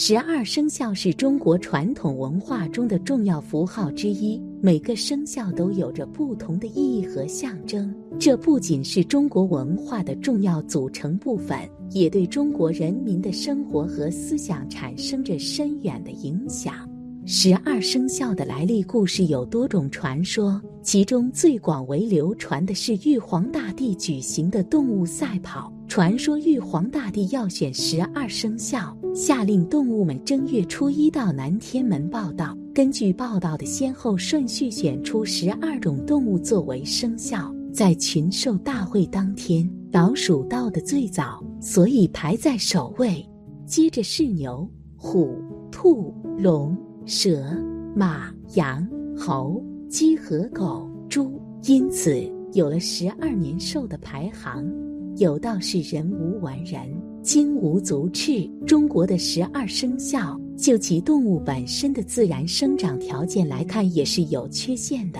十二生肖是中国传统文化中的重要符号之一，每个生肖都有着不同的意义和象征。这不仅是中国文化的重要组成部分，也对中国人民的生活和思想产生着深远的影响。十二生肖的来历故事有多种传说，其中最广为流传的是玉皇大帝举行的动物赛跑。传说玉皇大帝要选十二生肖，下令动物们正月初一到南天门报道，根据报道的先后顺序选出十二种动物作为生肖。在群兽大会当天，老鼠到的最早，所以排在首位，接着是牛、虎、兔、龙。蛇、马、羊、猴、鸡和狗、猪，因此有了十二年兽的排行。有道是人无完人，金无足赤。中国的十二生肖，就其动物本身的自然生长条件来看，也是有缺陷的。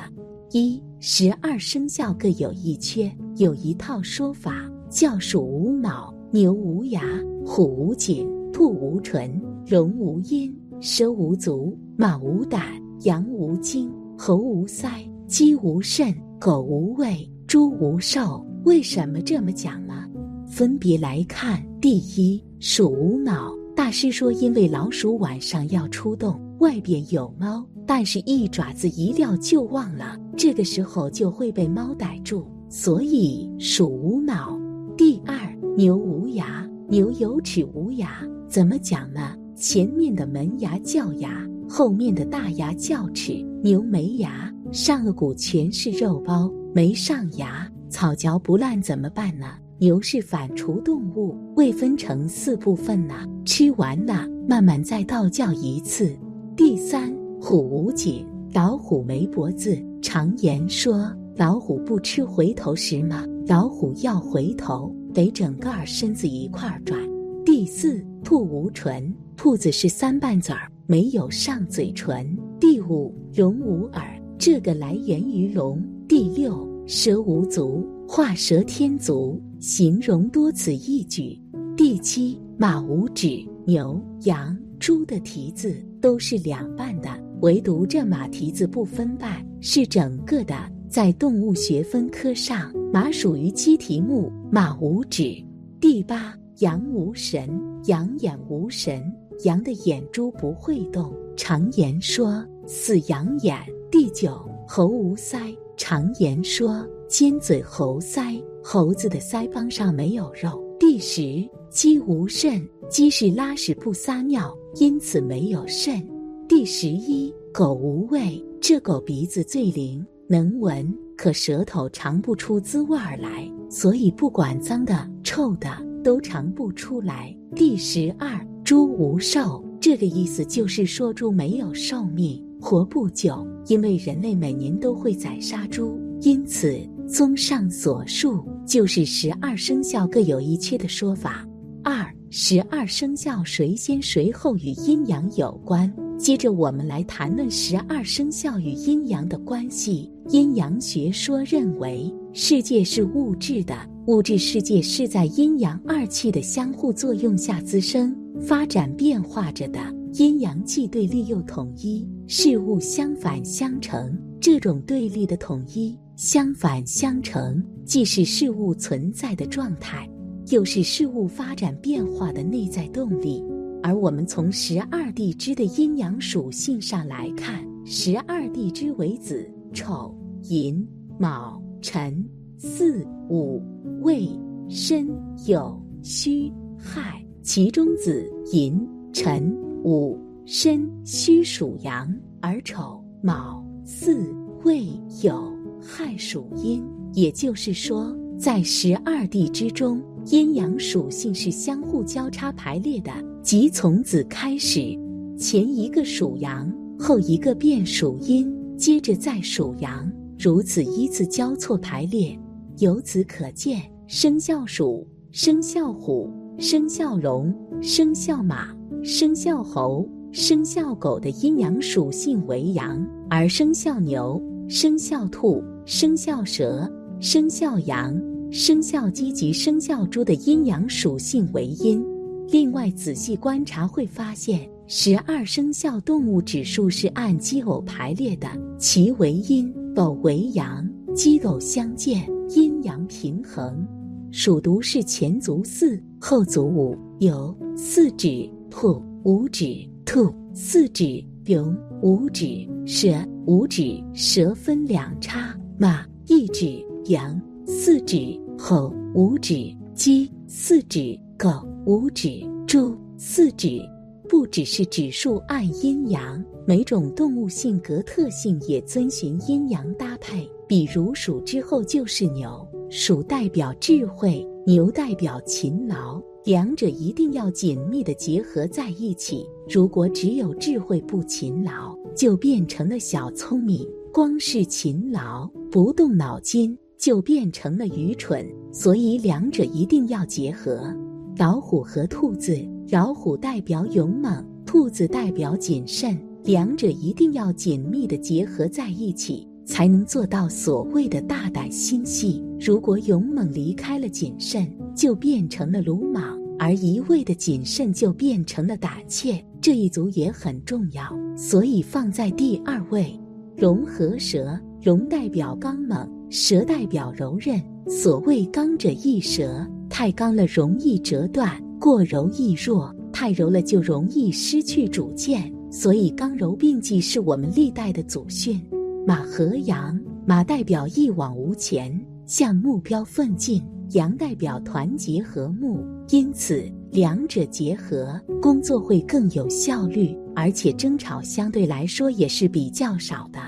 一、十二生肖各有一缺，有一套说法叫鼠无脑，牛无牙，虎无颈，兔无唇，龙无音。蛇无足，马无胆，羊无精，猴无腮，鸡无肾，狗无胃，猪无寿。为什么这么讲呢？分别来看：第一，鼠无脑。大师说，因为老鼠晚上要出动，外边有猫，但是一爪子一撂就忘了，这个时候就会被猫逮住，所以鼠无脑。第二，牛无牙。牛有齿无牙，怎么讲呢？前面的门牙叫牙，后面的大牙叫齿。牛没牙，上颚骨全是肉包，没上牙，草嚼不烂怎么办呢？牛是反刍动物，未分成四部分呢，吃完了慢慢再倒嚼一次。第三，虎无颈，老虎没脖子。常言说，老虎不吃回头食嘛，老虎要回头，得整个身子一块转。第四，兔无唇。兔子是三瓣嘴儿，没有上嘴唇。第五，龙无耳，这个来源于龙。第六，蛇无足，画蛇添足，形容多此一举。第七，马无趾，牛、羊、猪的蹄子都是两半的，唯独这马蹄子不分半，是整个的。在动物学分科上，马属于鸡蹄目，马无趾。第八，羊无神，羊眼无神。羊的眼珠不会动，常言说死羊眼。第九，猴无腮，常言说尖嘴猴腮，猴子的腮帮上没有肉。第十，鸡无肾，鸡是拉屎不撒尿，因此没有肾。第十一，狗无味，这狗鼻子最灵，能闻，可舌头尝不出滋味儿来，所以不管脏的、臭的都尝不出来。第十二。猪无寿，这个意思就是说猪没有寿命，活不久。因为人类每年都会宰杀猪，因此综上所述，就是十二生肖各有一缺的说法。二，十二生肖谁先谁后与阴阳有关。接着我们来谈论十二生肖与阴阳的关系。阴阳学说认为，世界是物质的，物质世界是在阴阳二气的相互作用下滋生。发展变化着的阴阳既对立又统一，事物相反相成。这种对立的统一、相反相成，既是事物存在的状态，又是事物发展变化的内在动力。而我们从十二地支的阴阳属性上来看，十二地支为子、丑、寅、卯、辰、巳、午、未、申、酉、戌、亥。其中子、寅、辰、午、申、戌属阳，而丑、卯、巳、未、酉、亥属阴。也就是说，在十二地之中，阴阳属性是相互交叉排列的，即从子开始，前一个属阳，后一个变属阴，接着再属阳，如此依次交错排列。由此可见，生肖鼠、生肖虎。生肖龙、生肖马、生肖猴、生肖狗的阴阳属性为阳，而生肖牛、生肖兔、生肖蛇、生肖羊、生肖鸡及生肖猪的阴阳属性为阴。另外，仔细观察会发现，十二生肖动物指数是按奇偶排列的，其为阴，斗为阳，奇偶相间，阴阳平衡。属独是前足四，后足五，有四指兔，五指兔，四指龙，五指蛇，五指蛇分两叉，马一指羊，四指猴，五指鸡，四指狗，五指猪，四指。不只是指数按阴阳，每种动物性格特性也遵循阴阳搭配。比如鼠之后就是牛。鼠代表智慧，牛代表勤劳，两者一定要紧密的结合在一起。如果只有智慧不勤劳，就变成了小聪明；光是勤劳不动脑筋，就变成了愚蠢。所以两者一定要结合。老虎和兔子，老虎代表勇猛，兔子代表谨慎，两者一定要紧密的结合在一起。才能做到所谓的大胆心细。如果勇猛离开了谨慎，就变成了鲁莽；而一味的谨慎，就变成了胆怯。这一组也很重要，所以放在第二位。龙和蛇，龙代表刚猛，蛇代表柔韧。所谓刚者易折，太刚了容易折断；过柔易弱，太柔了就容易失去主见。所以刚柔并济是我们历代的祖训。马和羊，马代表一往无前，向目标奋进；羊代表团结和睦，因此两者结合，工作会更有效率，而且争吵相对来说也是比较少的。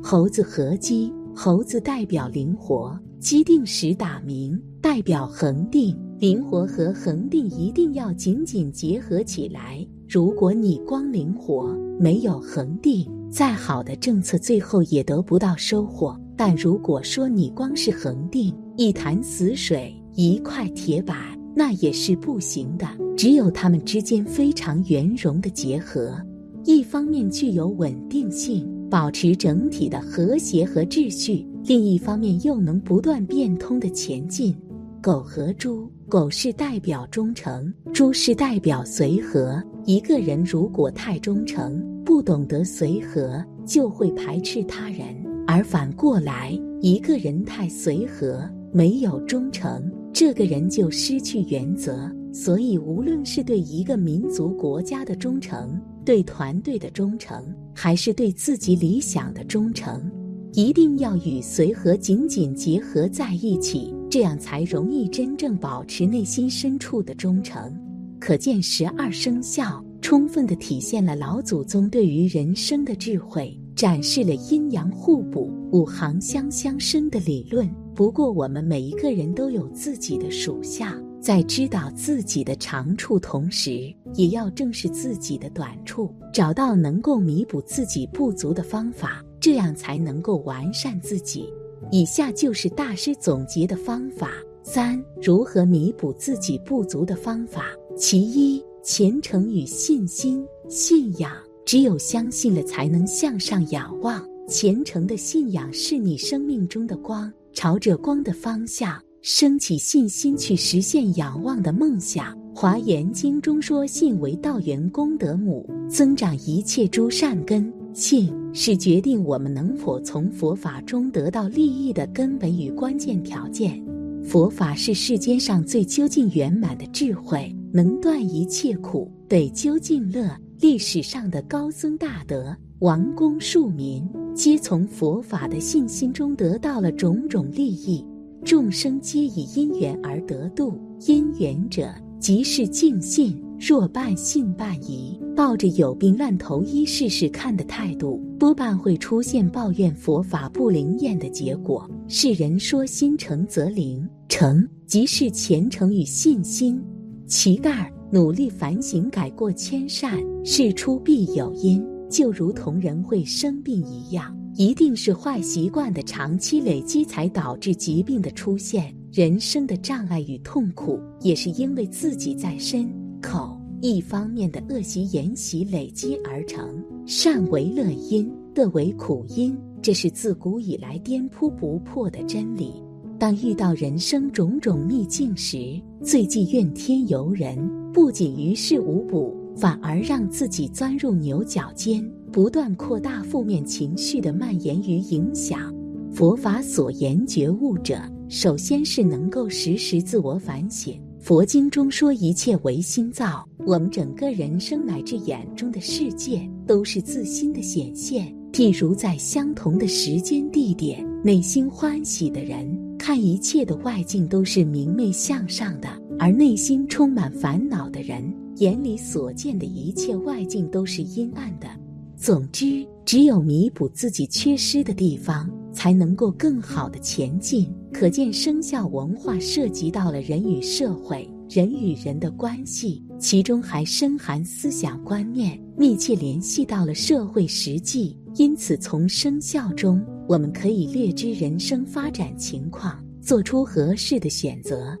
猴子和鸡，猴子代表灵活，鸡定时打鸣，代表恒定。灵活和恒定一定要紧紧结合起来。如果你光灵活，没有恒定。再好的政策，最后也得不到收获。但如果说你光是恒定一潭死水、一块铁板，那也是不行的。只有它们之间非常圆融的结合，一方面具有稳定性，保持整体的和谐和秩序；另一方面又能不断变通的前进。狗和猪，狗是代表忠诚，猪是代表随和。一个人如果太忠诚，不懂得随和，就会排斥他人；而反过来，一个人太随和，没有忠诚，这个人就失去原则。所以，无论是对一个民族国家的忠诚，对团队的忠诚，还是对自己理想的忠诚，一定要与随和紧紧结合在一起。这样才容易真正保持内心深处的忠诚。可见十二生肖充分的体现了老祖宗对于人生的智慧，展示了阴阳互补、五行相相生的理论。不过，我们每一个人都有自己的属相，在知道自己的长处同时，也要正视自己的短处，找到能够弥补自己不足的方法，这样才能够完善自己。以下就是大师总结的方法：三、如何弥补自己不足的方法。其一，虔诚与信心。信仰，只有相信了，才能向上仰望。虔诚的信仰是你生命中的光，朝着光的方向升起信心，去实现仰望的梦想。华严经中说：“信为道源功德母，增长一切诸善根。”信是决定我们能否从佛法中得到利益的根本与关键条件。佛法是世间上最究竟圆满的智慧，能断一切苦，得究竟乐。历史上的高僧大德、王公庶民，皆从佛法的信心中得到了种种利益。众生皆以因缘而得度，因缘者即是净信。若半信半疑，抱着有病乱投医试试看的态度，多半会出现抱怨佛法不灵验的结果。世人说心诚则灵，诚即是虔诚与信心。其二，努力反省，改过迁善。事出必有因，就如同人会生病一样，一定是坏习惯的长期累积才导致疾病的出现。人生的障碍与痛苦，也是因为自己在身。口一方面的恶习沿袭累积而成，善为乐因，恶为苦因，这是自古以来颠扑不破的真理。当遇到人生种种逆境时，最忌怨天尤人，不仅于事无补，反而让自己钻入牛角尖，不断扩大负面情绪的蔓延与影响。佛法所言觉悟者，首先是能够时时自我反省。佛经中说，一切唯心造。我们整个人生乃至眼中的世界，都是自心的显现。譬如在相同的时间地点，内心欢喜的人，看一切的外境都是明媚向上的；而内心充满烦恼的人，眼里所见的一切外境都是阴暗的。总之，只有弥补自己缺失的地方，才能够更好的前进。可见，生肖文化涉及到了人与社会、人与人的关系，其中还深含思想观念，密切联系到了社会实际。因此，从生肖中，我们可以略知人生发展情况，做出合适的选择。